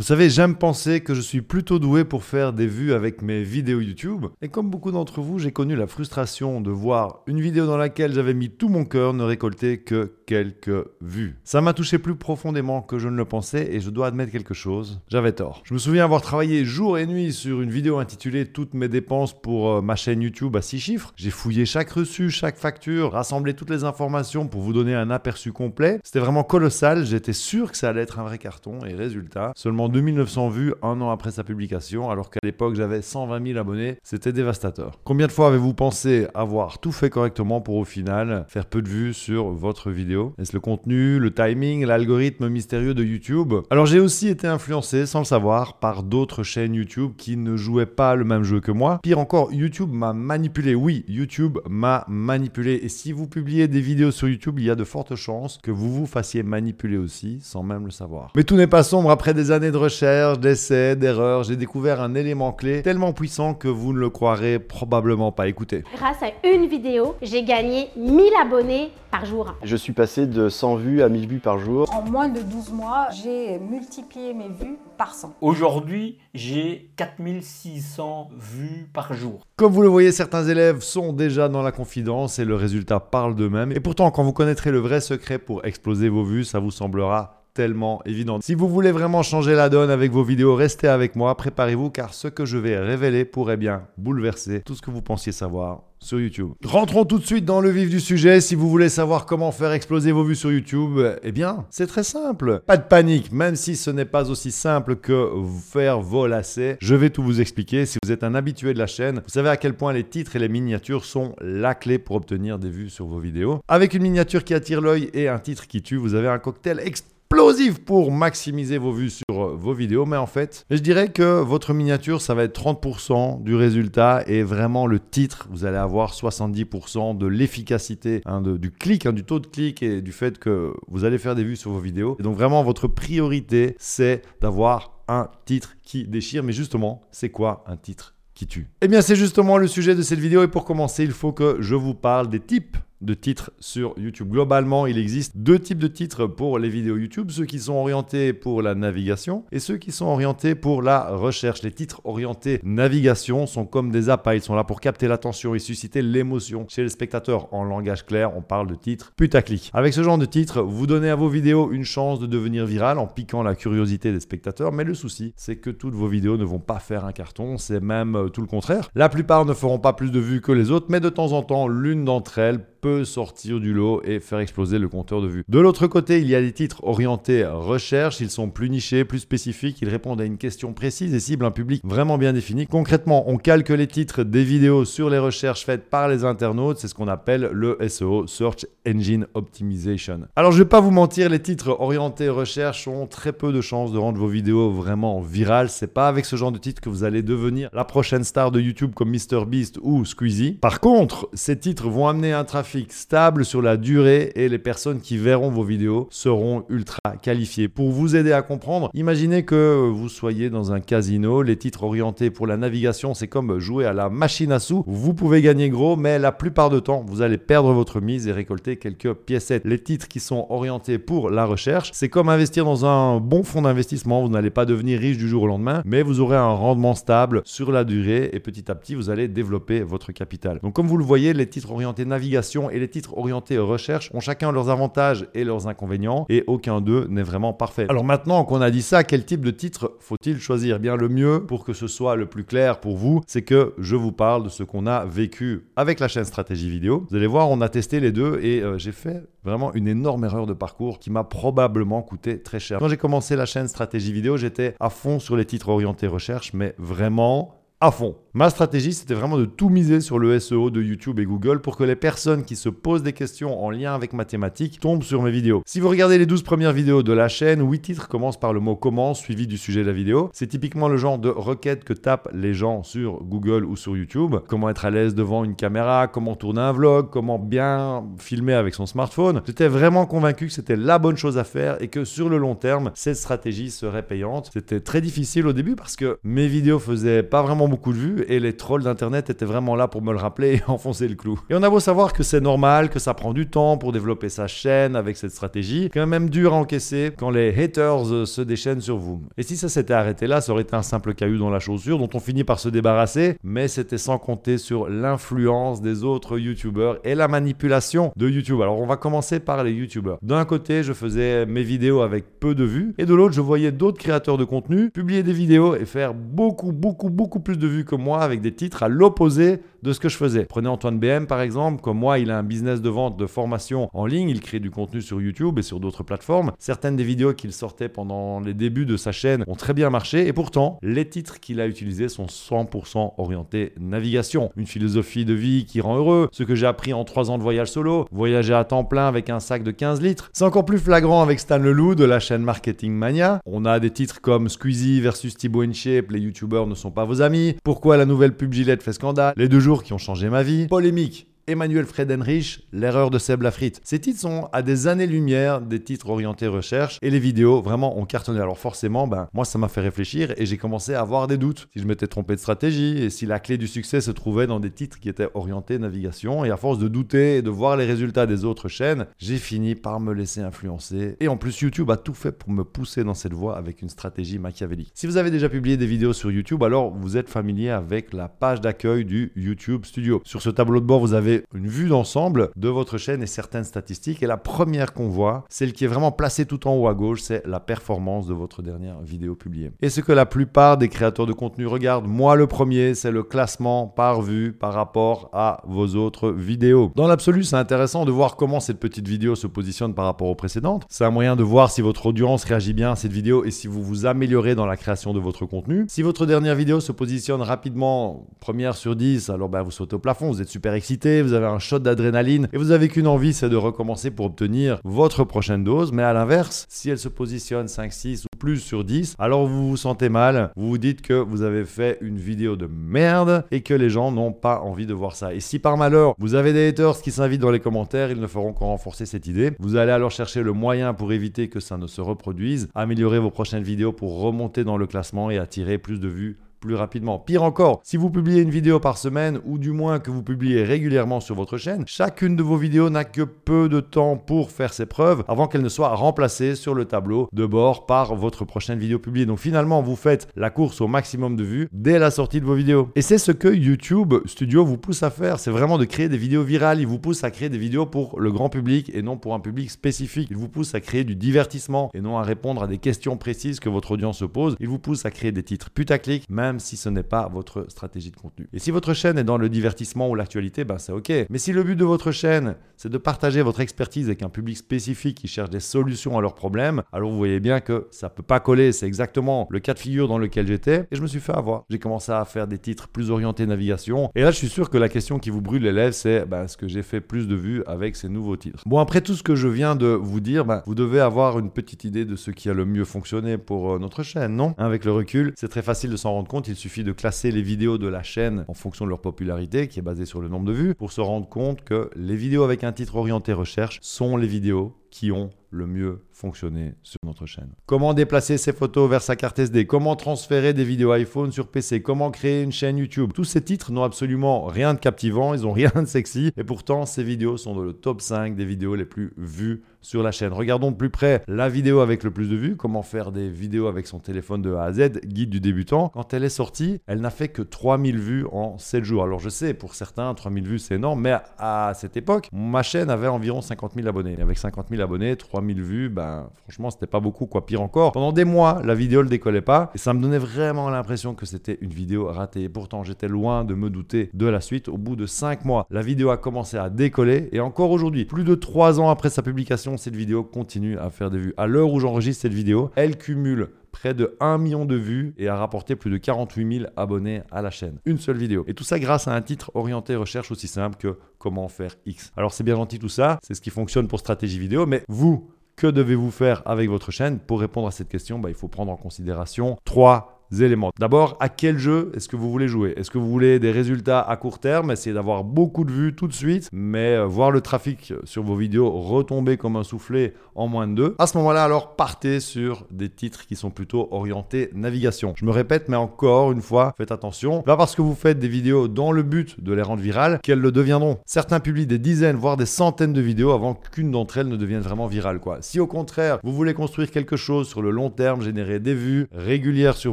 Vous savez, j'aime penser que je suis plutôt doué pour faire des vues avec mes vidéos YouTube. Et comme beaucoup d'entre vous, j'ai connu la frustration de voir une vidéo dans laquelle j'avais mis tout mon cœur ne récolter que quelques vues. Ça m'a touché plus profondément que je ne le pensais et je dois admettre quelque chose, j'avais tort. Je me souviens avoir travaillé jour et nuit sur une vidéo intitulée Toutes mes dépenses pour euh, ma chaîne YouTube à 6 chiffres. J'ai fouillé chaque reçu, chaque facture, rassemblé toutes les informations pour vous donner un aperçu complet. C'était vraiment colossal, j'étais sûr que ça allait être un vrai carton et résultat, seulement 2900 vues un an après sa publication alors qu'à l'époque j'avais 120 000 abonnés, c'était dévastateur. Combien de fois avez-vous pensé avoir tout fait correctement pour au final faire peu de vues sur votre vidéo? Est-ce le contenu, le timing, l'algorithme mystérieux de YouTube? Alors j'ai aussi été influencé, sans le savoir, par d'autres chaînes YouTube qui ne jouaient pas le même jeu que moi. Pire encore, YouTube m'a manipulé. Oui, YouTube m'a manipulé. Et si vous publiez des vidéos sur YouTube, il y a de fortes chances que vous vous fassiez manipuler aussi, sans même le savoir. Mais tout n'est pas sombre. Après des années de recherche, d'essais, d'erreurs, j'ai découvert un élément clé tellement puissant que vous ne le croirez probablement pas. Écoutez. Grâce à une vidéo, j'ai gagné 1000 abonnés par jour. Je suis passé de 100 vues à 1000 vues par jour. En moins de 12 mois, j'ai multiplié mes vues par 100. Aujourd'hui, j'ai 4600 vues par jour. Comme vous le voyez, certains élèves sont déjà dans la confidence et le résultat parle d'eux-mêmes. Et pourtant, quand vous connaîtrez le vrai secret pour exploser vos vues, ça vous semblera tellement évident. Si vous voulez vraiment changer la donne avec vos vidéos, restez avec moi, préparez-vous car ce que je vais révéler pourrait bien bouleverser tout ce que vous pensiez savoir sur YouTube. Rentrons tout de suite dans le vif du sujet. Si vous voulez savoir comment faire exploser vos vues sur YouTube, eh bien, c'est très simple. Pas de panique, même si ce n'est pas aussi simple que faire vos lacets. Je vais tout vous expliquer. Si vous êtes un habitué de la chaîne, vous savez à quel point les titres et les miniatures sont la clé pour obtenir des vues sur vos vidéos. Avec une miniature qui attire l'œil et un titre qui tue, vous avez un cocktail extrêmement explosif pour maximiser vos vues sur euh, vos vidéos. Mais en fait, je dirais que votre miniature, ça va être 30% du résultat et vraiment le titre, vous allez avoir 70% de l'efficacité hein, du clic, hein, du taux de clic et du fait que vous allez faire des vues sur vos vidéos. Et donc vraiment, votre priorité, c'est d'avoir un titre qui déchire. Mais justement, c'est quoi un titre qui tue? Eh bien, c'est justement le sujet de cette vidéo. Et pour commencer, il faut que je vous parle des types de titres sur YouTube. Globalement, il existe deux types de titres pour les vidéos YouTube, ceux qui sont orientés pour la navigation et ceux qui sont orientés pour la recherche. Les titres orientés navigation sont comme des appâts, ils sont là pour capter l'attention et susciter l'émotion chez les spectateurs. En langage clair, on parle de titres putaclic. Avec ce genre de titres, vous donnez à vos vidéos une chance de devenir viral en piquant la curiosité des spectateurs, mais le souci, c'est que toutes vos vidéos ne vont pas faire un carton, c'est même euh, tout le contraire. La plupart ne feront pas plus de vues que les autres, mais de temps en temps, l'une d'entre elles peut sortir du lot et faire exploser le compteur de vues. De l'autre côté, il y a des titres orientés recherche, ils sont plus nichés, plus spécifiques, ils répondent à une question précise et ciblent un public vraiment bien défini. Concrètement, on calque les titres des vidéos sur les recherches faites par les internautes, c'est ce qu'on appelle le SEO, Search Engine Optimization. Alors je vais pas vous mentir, les titres orientés recherche ont très peu de chances de rendre vos vidéos vraiment virales, c'est pas avec ce genre de titres que vous allez devenir la prochaine star de YouTube comme MrBeast ou Squeezie. Par contre, ces titres vont amener un trafic stable sur la durée et les personnes qui verront vos vidéos seront ultra qualifiées. Pour vous aider à comprendre, imaginez que vous soyez dans un casino, les titres orientés pour la navigation, c'est comme jouer à la machine à sous. Vous pouvez gagner gros, mais la plupart du temps, vous allez perdre votre mise et récolter quelques piécettes. Les titres qui sont orientés pour la recherche, c'est comme investir dans un bon fonds d'investissement. Vous n'allez pas devenir riche du jour au lendemain, mais vous aurez un rendement stable sur la durée et petit à petit, vous allez développer votre capital. Donc comme vous le voyez, les titres orientés navigation et les titres orientés recherche ont chacun leurs avantages et leurs inconvénients et aucun d'eux n'est vraiment parfait. Alors maintenant qu'on a dit ça, quel type de titre faut-il choisir? Bien le mieux pour que ce soit le plus clair pour vous, c'est que je vous parle de ce qu'on a vécu avec la chaîne Stratégie Vidéo. Vous allez voir, on a testé les deux et euh, j'ai fait vraiment une énorme erreur de parcours qui m'a probablement coûté très cher. Quand j'ai commencé la chaîne Stratégie Vidéo, j'étais à fond sur les titres orientés recherche, mais vraiment à fond. Ma stratégie, c'était vraiment de tout miser sur le SEO de YouTube et Google pour que les personnes qui se posent des questions en lien avec mathématiques tombent sur mes vidéos. Si vous regardez les 12 premières vidéos de la chaîne, 8 titres commencent par le mot comment suivi du sujet de la vidéo. C'est typiquement le genre de requête que tapent les gens sur Google ou sur YouTube. Comment être à l'aise devant une caméra, comment tourner un vlog, comment bien filmer avec son smartphone. J'étais vraiment convaincu que c'était la bonne chose à faire et que sur le long terme, cette stratégie serait payante. C'était très difficile au début parce que mes vidéos faisaient pas vraiment beaucoup de vues et les trolls d'internet étaient vraiment là pour me le rappeler et enfoncer le clou. Et on a beau savoir que c'est normal, que ça prend du temps pour développer sa chaîne avec cette stratégie, quand même dur à encaisser quand les haters se déchaînent sur vous. Et si ça s'était arrêté là, ça aurait été un simple caillou dans la chaussure dont on finit par se débarrasser, mais c'était sans compter sur l'influence des autres youtubeurs et la manipulation de YouTube. Alors on va commencer par les youtubeurs. D'un côté, je faisais mes vidéos avec peu de vues et de l'autre, je voyais d'autres créateurs de contenu publier des vidéos et faire beaucoup, beaucoup, beaucoup plus de vues que moi avec des titres à l'opposé de ce que je faisais. Prenez Antoine BM par exemple, comme moi, il a un business de vente de formation en ligne, il crée du contenu sur YouTube et sur d'autres plateformes. Certaines des vidéos qu'il sortait pendant les débuts de sa chaîne ont très bien marché et pourtant, les titres qu'il a utilisés sont 100% orientés navigation. Une philosophie de vie qui rend heureux, ce que j'ai appris en 3 ans de voyage solo, voyager à temps plein avec un sac de 15 litres. C'est encore plus flagrant avec Stan Leloup de la chaîne Marketing Mania. On a des titres comme Squeezie versus Thibaut InShape, les youtubeurs ne sont pas vos amis. Pourquoi la nouvelle pub Gillette fait scandale Les deux jours qui ont changé ma vie. Polémique Emmanuel Fredenrich, L'erreur de Seb Lafrite. Ces titres sont à des années-lumière des titres orientés recherche et les vidéos vraiment ont cartonné. Alors forcément, ben, moi ça m'a fait réfléchir et j'ai commencé à avoir des doutes si je m'étais trompé de stratégie et si la clé du succès se trouvait dans des titres qui étaient orientés navigation. Et à force de douter et de voir les résultats des autres chaînes, j'ai fini par me laisser influencer. Et en plus, YouTube a tout fait pour me pousser dans cette voie avec une stratégie machiavélique. Si vous avez déjà publié des vidéos sur YouTube, alors vous êtes familier avec la page d'accueil du YouTube Studio. Sur ce tableau de bord, vous avez une vue d'ensemble de votre chaîne et certaines statistiques. Et la première qu'on voit, celle qui est vraiment placée tout en haut à gauche, c'est la performance de votre dernière vidéo publiée. Et ce que la plupart des créateurs de contenu regardent, moi le premier, c'est le classement par vue par rapport à vos autres vidéos. Dans l'absolu, c'est intéressant de voir comment cette petite vidéo se positionne par rapport aux précédentes. C'est un moyen de voir si votre audience réagit bien à cette vidéo et si vous vous améliorez dans la création de votre contenu. Si votre dernière vidéo se positionne rapidement première sur 10, alors ben, vous sautez au plafond, vous êtes super excité, vous avez un shot d'adrénaline et vous avez qu'une envie, c'est de recommencer pour obtenir votre prochaine dose. Mais à l'inverse, si elle se positionne 5, 6 ou plus sur 10, alors vous vous sentez mal, vous vous dites que vous avez fait une vidéo de merde et que les gens n'ont pas envie de voir ça. Et si par malheur, vous avez des haters qui s'invitent dans les commentaires, ils ne feront qu'en renforcer cette idée. Vous allez alors chercher le moyen pour éviter que ça ne se reproduise, améliorer vos prochaines vidéos pour remonter dans le classement et attirer plus de vues plus rapidement. Pire encore, si vous publiez une vidéo par semaine ou du moins que vous publiez régulièrement sur votre chaîne, chacune de vos vidéos n'a que peu de temps pour faire ses preuves avant qu'elle ne soit remplacée sur le tableau de bord par votre prochaine vidéo publiée. Donc finalement, vous faites la course au maximum de vues dès la sortie de vos vidéos. Et c'est ce que YouTube Studio vous pousse à faire, c'est vraiment de créer des vidéos virales. Il vous pousse à créer des vidéos pour le grand public et non pour un public spécifique. Il vous pousse à créer du divertissement et non à répondre à des questions précises que votre audience se pose. Il vous pousse à créer des titres putaclic, même si ce n'est pas votre stratégie de contenu. Et si votre chaîne est dans le divertissement ou l'actualité, ben c'est ok. Mais si le but de votre chaîne, c'est de partager votre expertise avec un public spécifique qui cherche des solutions à leurs problèmes, alors vous voyez bien que ça peut pas coller. C'est exactement le cas de figure dans lequel j'étais et je me suis fait avoir. J'ai commencé à faire des titres plus orientés navigation. Et là, je suis sûr que la question qui vous brûle les lèvres, c'est ben, est-ce que j'ai fait plus de vues avec ces nouveaux titres? Bon, après tout ce que je viens de vous dire, ben, vous devez avoir une petite idée de ce qui a le mieux fonctionné pour euh, notre chaîne, non? Avec le recul, c'est très facile de s'en rendre compte. Il suffit de classer les vidéos de la chaîne en fonction de leur popularité, qui est basée sur le nombre de vues, pour se rendre compte que les vidéos avec un titre orienté recherche sont les vidéos qui ont le mieux fonctionné sur notre chaîne. Comment déplacer ses photos vers sa carte SD Comment transférer des vidéos iPhone sur PC Comment créer une chaîne YouTube? Tous ces titres n'ont absolument rien de captivant, ils n'ont rien de sexy, et pourtant ces vidéos sont dans le top 5 des vidéos les plus vues sur la chaîne. Regardons de plus près la vidéo avec le plus de vues, comment faire des vidéos avec son téléphone de A à Z, guide du débutant. Quand elle est sortie, elle n'a fait que 3000 vues en 7 jours. Alors je sais, pour certains, 3000 vues c'est énorme, mais à cette époque, ma chaîne avait environ 50 000 abonnés. Et avec 50 000 abonnés, 3000 vues, ben franchement, c'était pas beaucoup, quoi. Pire encore, pendant des mois, la vidéo ne décollait pas et ça me donnait vraiment l'impression que c'était une vidéo ratée. Et pourtant, j'étais loin de me douter de la suite. Au bout de 5 mois, la vidéo a commencé à décoller et encore aujourd'hui, plus de 3 ans après sa publication, cette vidéo continue à faire des vues. À l'heure où j'enregistre cette vidéo, elle cumule près de 1 million de vues et a rapporté plus de 48 000 abonnés à la chaîne. Une seule vidéo. Et tout ça grâce à un titre orienté recherche aussi simple que comment faire X. Alors c'est bien gentil tout ça, c'est ce qui fonctionne pour stratégie vidéo, mais vous, que devez-vous faire avec votre chaîne? Pour répondre à cette question, bah, il faut prendre en considération trois D'abord, à quel jeu est-ce que vous voulez jouer? Est-ce que vous voulez des résultats à court terme, essayer d'avoir beaucoup de vues tout de suite, mais euh, voir le trafic sur vos vidéos retomber comme un soufflé en moins de deux? À ce moment-là, alors partez sur des titres qui sont plutôt orientés navigation. Je me répète, mais encore une fois, faites attention. Pas parce que vous faites des vidéos dans le but de les rendre virales qu'elles le deviendront. Certains publient des dizaines, voire des centaines de vidéos avant qu'une d'entre elles ne devienne vraiment virale. Si au contraire, vous voulez construire quelque chose sur le long terme, générer des vues régulières sur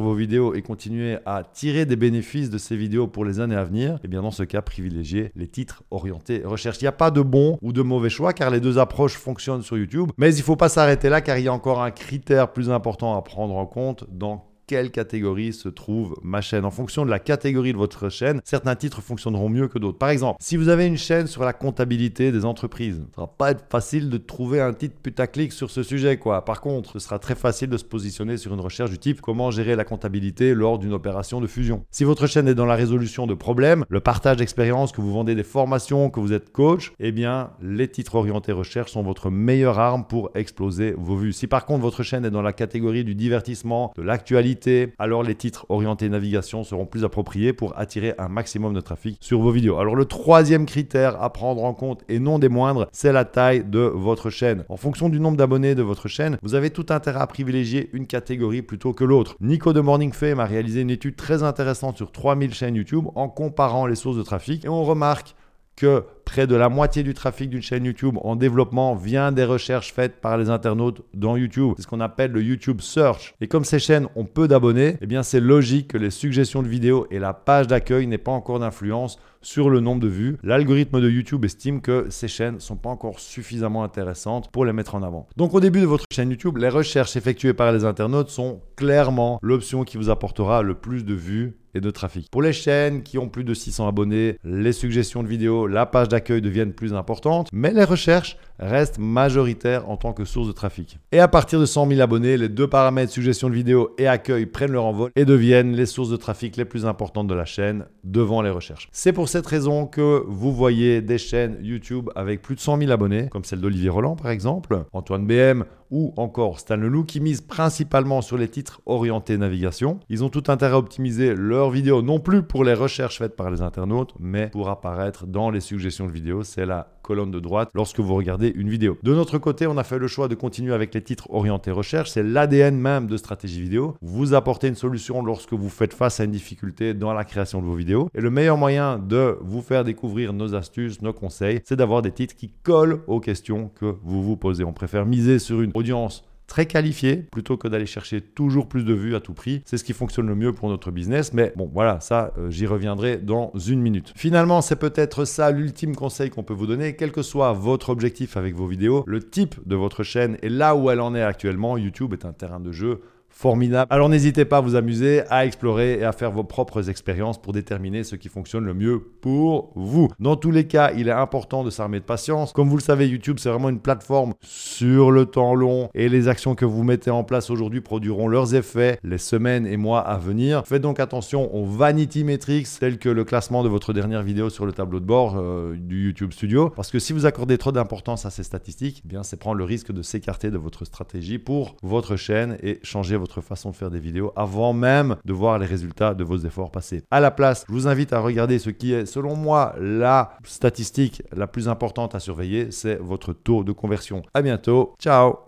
vos vidéos et continuer à tirer des bénéfices de ces vidéos pour les années à venir, et eh bien dans ce cas, privilégiez les titres orientés recherche. Il n'y a pas de bon ou de mauvais choix car les deux approches fonctionnent sur YouTube. Mais il ne faut pas s'arrêter là car il y a encore un critère plus important à prendre en compte dans quelle catégorie se trouve ma chaîne. En fonction de la catégorie de votre chaîne, certains titres fonctionneront mieux que d'autres. Par exemple, si vous avez une chaîne sur la comptabilité des entreprises, ça va pas être facile de trouver un titre putaclic sur ce sujet. Par contre, ce sera très facile de se positionner sur une recherche du type comment gérer la comptabilité lors d'une opération de fusion. Si votre chaîne est dans la résolution de problèmes, le partage d'expérience, que vous vendez des formations, que vous êtes coach, eh bien, les titres orientés recherche sont votre meilleure arme pour exploser vos vues. Si par contre votre chaîne est dans la catégorie du divertissement, de l'actualité, alors les titres orientés navigation seront plus appropriés pour attirer un maximum de trafic sur vos vidéos. Alors le troisième critère à prendre en compte et non des moindres, c'est la taille de votre chaîne. En fonction du nombre d'abonnés de votre chaîne, vous avez tout intérêt à privilégier une catégorie plutôt que l'autre. Nico de Morning Fame a réalisé une étude très intéressante sur 3000 chaînes YouTube en comparant les sources de trafic et on remarque que près de la moitié du trafic d'une chaîne YouTube en développement vient des recherches faites par les internautes dans YouTube. C'est ce qu'on appelle le YouTube Search. Et comme ces chaînes ont peu d'abonnés, eh bien c'est logique que les suggestions de vidéos et la page d'accueil n'aient pas encore d'influence sur le nombre de vues. L'algorithme de YouTube estime que ces chaînes ne sont pas encore suffisamment intéressantes pour les mettre en avant. Donc au début de votre chaîne YouTube, les recherches effectuées par les internautes sont clairement l'option qui vous apportera le plus de vues et de trafic. Pour les chaînes qui ont plus de 600 abonnés, les suggestions de vidéos, la page d'accueil deviennent plus importantes, mais les recherches restent majoritaires en tant que source de trafic. Et à partir de 100 000 abonnés, les deux paramètres suggestion de vidéos et accueil prennent leur envol et deviennent les sources de trafic les plus importantes de la chaîne devant les recherches. C'est pour cette raison que vous voyez des chaînes YouTube avec plus de 100 000 abonnés, comme celle d'Olivier Roland par exemple, Antoine BM ou encore Stan Leloup qui misent principalement sur les titres orientés navigation. Ils ont tout intérêt à optimiser leurs vidéos non plus pour les recherches faites par les internautes, mais pour apparaître dans les suggestions de vidéos. C'est la colonne de droite lorsque vous regardez une vidéo. De notre côté, on a fait le choix de continuer avec les titres orientés recherche. C'est l'ADN même de stratégie vidéo. Vous apportez une solution lorsque vous faites face à une difficulté dans la création de vos vidéos. Et le meilleur moyen de vous faire découvrir nos astuces, nos conseils, c'est d'avoir des titres qui collent aux questions que vous vous posez. On préfère miser sur une audience très qualifié plutôt que d'aller chercher toujours plus de vues à tout prix. C'est ce qui fonctionne le mieux pour notre business. Mais bon, voilà, ça, euh, j'y reviendrai dans une minute. Finalement, c'est peut-être ça l'ultime conseil qu'on peut vous donner, quel que soit votre objectif avec vos vidéos, le type de votre chaîne et là où elle en est actuellement. YouTube est un terrain de jeu formidable. Alors n'hésitez pas à vous amuser, à explorer et à faire vos propres expériences pour déterminer ce qui fonctionne le mieux pour vous. Dans tous les cas, il est important de s'armer de patience. Comme vous le savez, YouTube, c'est vraiment une plateforme sur le temps long et les actions que vous mettez en place aujourd'hui produiront leurs effets les semaines et mois à venir. Faites donc attention aux vanity metrics tels que le classement de votre dernière vidéo sur le tableau de bord euh, du YouTube Studio parce que si vous accordez trop d'importance à ces statistiques, eh bien c'est prendre le risque de s'écarter de votre stratégie pour votre chaîne et changer façon de faire des vidéos avant même de voir les résultats de vos efforts passés. À la place, je vous invite à regarder ce qui est, selon moi, la statistique la plus importante à surveiller, c'est votre taux de conversion. À bientôt. Ciao